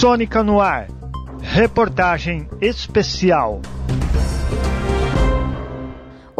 Sônica no ar. Reportagem especial.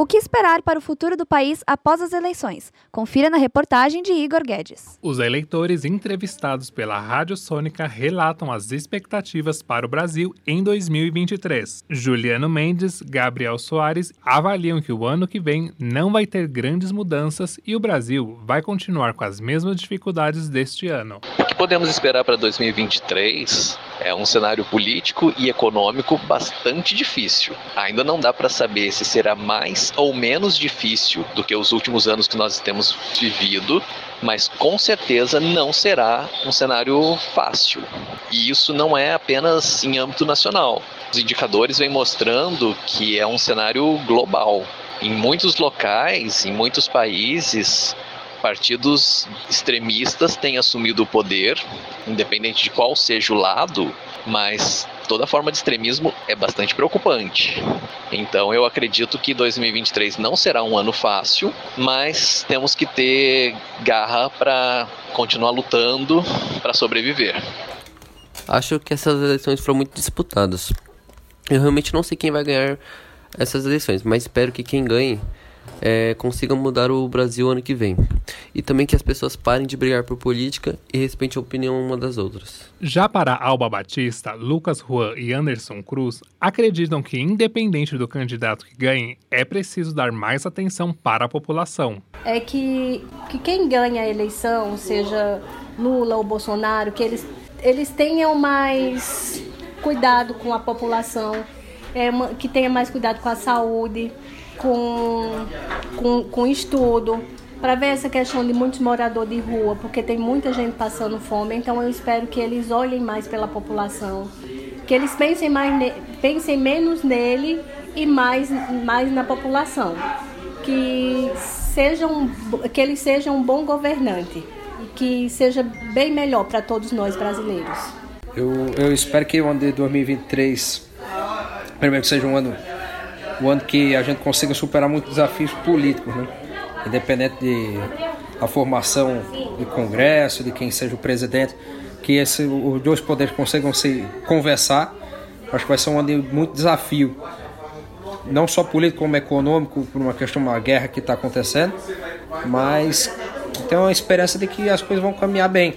O que esperar para o futuro do país após as eleições? Confira na reportagem de Igor Guedes. Os eleitores entrevistados pela Rádio Sônica relatam as expectativas para o Brasil em 2023. Juliano Mendes, Gabriel Soares avaliam que o ano que vem não vai ter grandes mudanças e o Brasil vai continuar com as mesmas dificuldades deste ano. O que podemos esperar para 2023 é um cenário político e econômico bastante difícil. Ainda não dá para saber se será mais ou menos difícil do que os últimos anos que nós temos vivido, mas com certeza não será um cenário fácil. E isso não é apenas em âmbito nacional. Os indicadores vêm mostrando que é um cenário global. Em muitos locais, em muitos países, partidos extremistas têm assumido o poder, independente de qual seja o lado, mas toda forma de extremismo é bastante preocupante. Então eu acredito que 2023 não será um ano fácil, mas temos que ter garra para continuar lutando para sobreviver. Acho que essas eleições foram muito disputadas. Eu realmente não sei quem vai ganhar essas eleições, mas espero que quem ganhe é, consiga mudar o Brasil ano que vem. E também que as pessoas parem de brigar por política e respeitem a opinião uma das outras. Já para Alba Batista, Lucas Juan e Anderson Cruz acreditam que, independente do candidato que ganhe, é preciso dar mais atenção para a população. É que, que quem ganha a eleição, seja Lula ou Bolsonaro, que eles, eles tenham mais cuidado com a população, é, que tenha mais cuidado com a saúde com, com, com estudo, para ver essa questão de muitos moradores de rua, porque tem muita gente passando fome, então eu espero que eles olhem mais pela população, que eles pensem, mais pensem menos nele e mais, mais na população, que, sejam, que ele seja um bom governante e que seja bem melhor para todos nós brasileiros. Eu, eu espero que o ano de 2023, primeiro que seja um ano o ano que a gente consiga superar muitos desafios políticos, né? independente de a formação do Congresso, de quem seja o presidente, que esse, os dois poderes consigam se conversar. Acho que vai ser um ano de muito desafio, não só político como econômico, por uma questão, uma guerra que está acontecendo, mas tem uma esperança de que as coisas vão caminhar bem,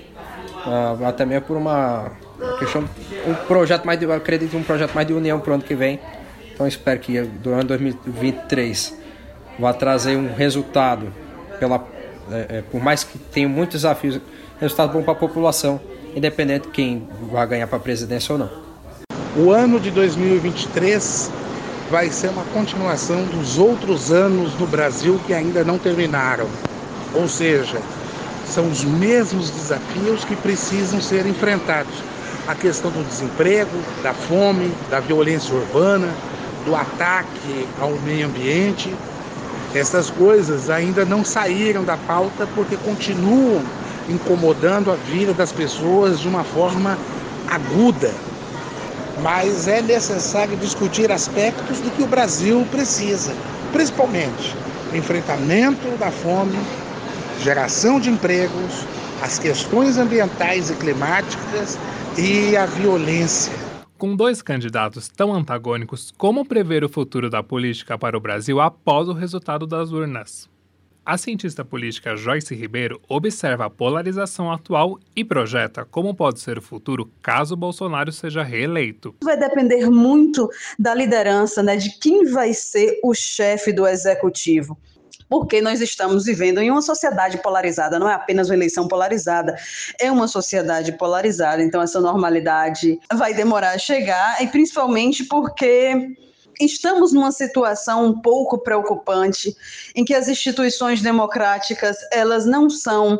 uh, até mesmo por uma questão, um projeto mais de, acredito um projeto mais de união para o ano que vem então espero que do ano 2023 vá trazer um resultado, pela, é, é, por mais que tenha muitos desafios, resultado bom para a população, independente de quem vai ganhar para a presidência ou não. O ano de 2023 vai ser uma continuação dos outros anos no Brasil que ainda não terminaram. Ou seja, são os mesmos desafios que precisam ser enfrentados. A questão do desemprego, da fome, da violência urbana, do ataque ao meio ambiente. Essas coisas ainda não saíram da pauta porque continuam incomodando a vida das pessoas de uma forma aguda. Mas é necessário discutir aspectos do que o Brasil precisa, principalmente enfrentamento da fome, geração de empregos, as questões ambientais e climáticas e a violência. Com dois candidatos tão antagônicos, como prever o futuro da política para o Brasil após o resultado das urnas? A cientista política Joyce Ribeiro observa a polarização atual e projeta como pode ser o futuro caso Bolsonaro seja reeleito. Vai depender muito da liderança, né, de quem vai ser o chefe do executivo porque nós estamos vivendo em uma sociedade polarizada, não é apenas uma eleição polarizada, é uma sociedade polarizada. Então, essa normalidade vai demorar a chegar, e principalmente porque estamos numa situação um pouco preocupante em que as instituições democráticas elas não são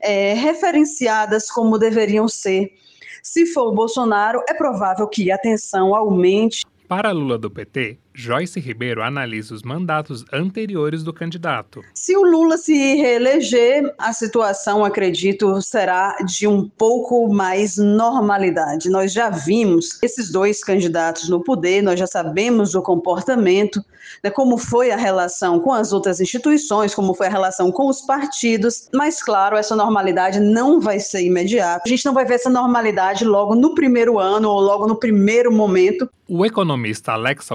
é, referenciadas como deveriam ser. Se for o Bolsonaro, é provável que a tensão aumente. Para Lula do PT, Joyce Ribeiro analisa os mandatos anteriores do candidato. Se o Lula se reeleger, a situação, acredito, será de um pouco mais normalidade. Nós já vimos esses dois candidatos no poder, nós já sabemos o comportamento, né, como foi a relação com as outras instituições, como foi a relação com os partidos, mas, claro, essa normalidade não vai ser imediata. A gente não vai ver essa normalidade logo no primeiro ano ou logo no primeiro momento. O economista Alex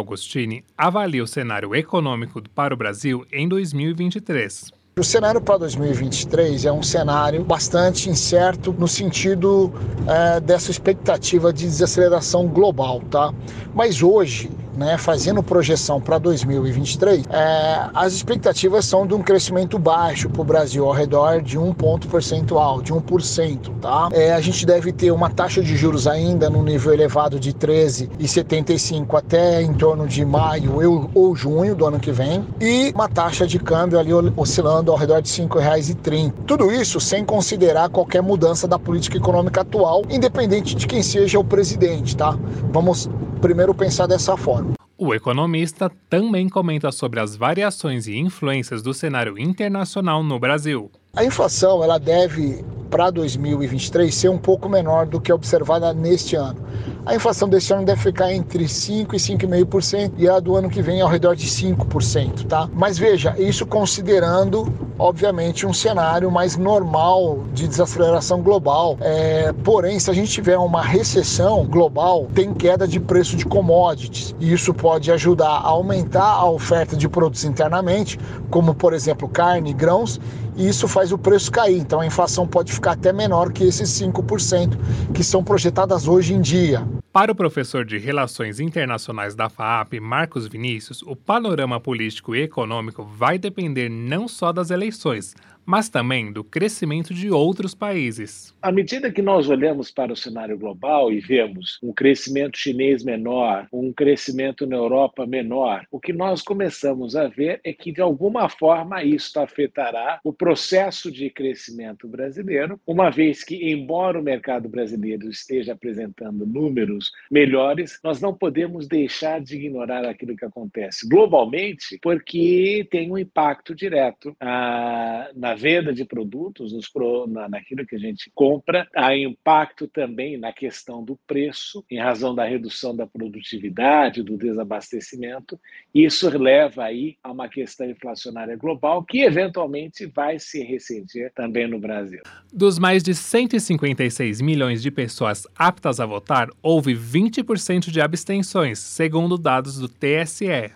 Augustini avalia o cenário econômico para o Brasil em 2023. O cenário para 2023 é um cenário bastante incerto no sentido é, dessa expectativa de desaceleração global, tá? Mas hoje né, fazendo projeção para 2023, é, as expectativas são de um crescimento baixo para o Brasil, ao redor de um ponto percentual, de 1%. Tá? É, a gente deve ter uma taxa de juros ainda no nível elevado de 13,75 até em torno de maio ou, junho do ano que vem, e uma taxa de câmbio ali oscilando ao redor de R$ 5,30. Tudo isso sem considerar qualquer mudança da política econômica atual, independente de quem seja o presidente. Tá? Vamos primeiro pensar dessa forma. O economista também comenta sobre as variações e influências do cenário internacional no Brasil. A inflação ela deve para 2023 ser um pouco menor do que observada neste ano. A inflação deste ano deve ficar entre 5 e 5,5% e a do ano que vem ao redor de 5%, tá? Mas veja, isso considerando, obviamente, um cenário mais normal de desaceleração global. É, porém, se a gente tiver uma recessão global, tem queda de preço de commodities e isso pode ajudar a aumentar a oferta de produtos internamente, como por exemplo carne grãos, e isso faz o preço cair. Então a inflação pode ficar até menor que esses 5% que são projetadas hoje em dia. Para o professor de Relações Internacionais da FAAP, Marcos Vinícius, o panorama político e econômico vai depender não só das eleições, eleições mas também do crescimento de outros países. À medida que nós olhamos para o cenário global e vemos um crescimento chinês menor, um crescimento na Europa menor, o que nós começamos a ver é que, de alguma forma, isso afetará o processo de crescimento brasileiro, uma vez que, embora o mercado brasileiro esteja apresentando números melhores, nós não podemos deixar de ignorar aquilo que acontece globalmente, porque tem um impacto direto ah, na venda de produtos, nos, na, naquilo que a gente compra, há impacto também na questão do preço, em razão da redução da produtividade, do desabastecimento. Isso leva aí a uma questão inflacionária global que eventualmente vai se ressentir também no Brasil. Dos mais de 156 milhões de pessoas aptas a votar, houve 20% de abstenções, segundo dados do TSE.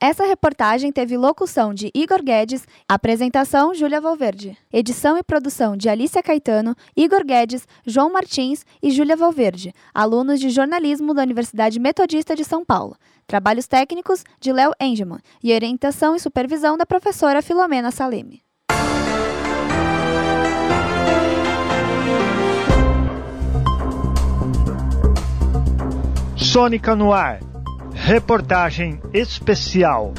Essa reportagem teve locução de Igor Guedes, apresentação Júlia Valverde, edição e produção de Alicia Caetano, Igor Guedes, João Martins e Júlia Valverde, alunos de jornalismo da Universidade Metodista de São Paulo. Trabalhos técnicos de Léo Engelman e orientação e supervisão da professora Filomena Saleme. Sônica no ar. Reportagem especial.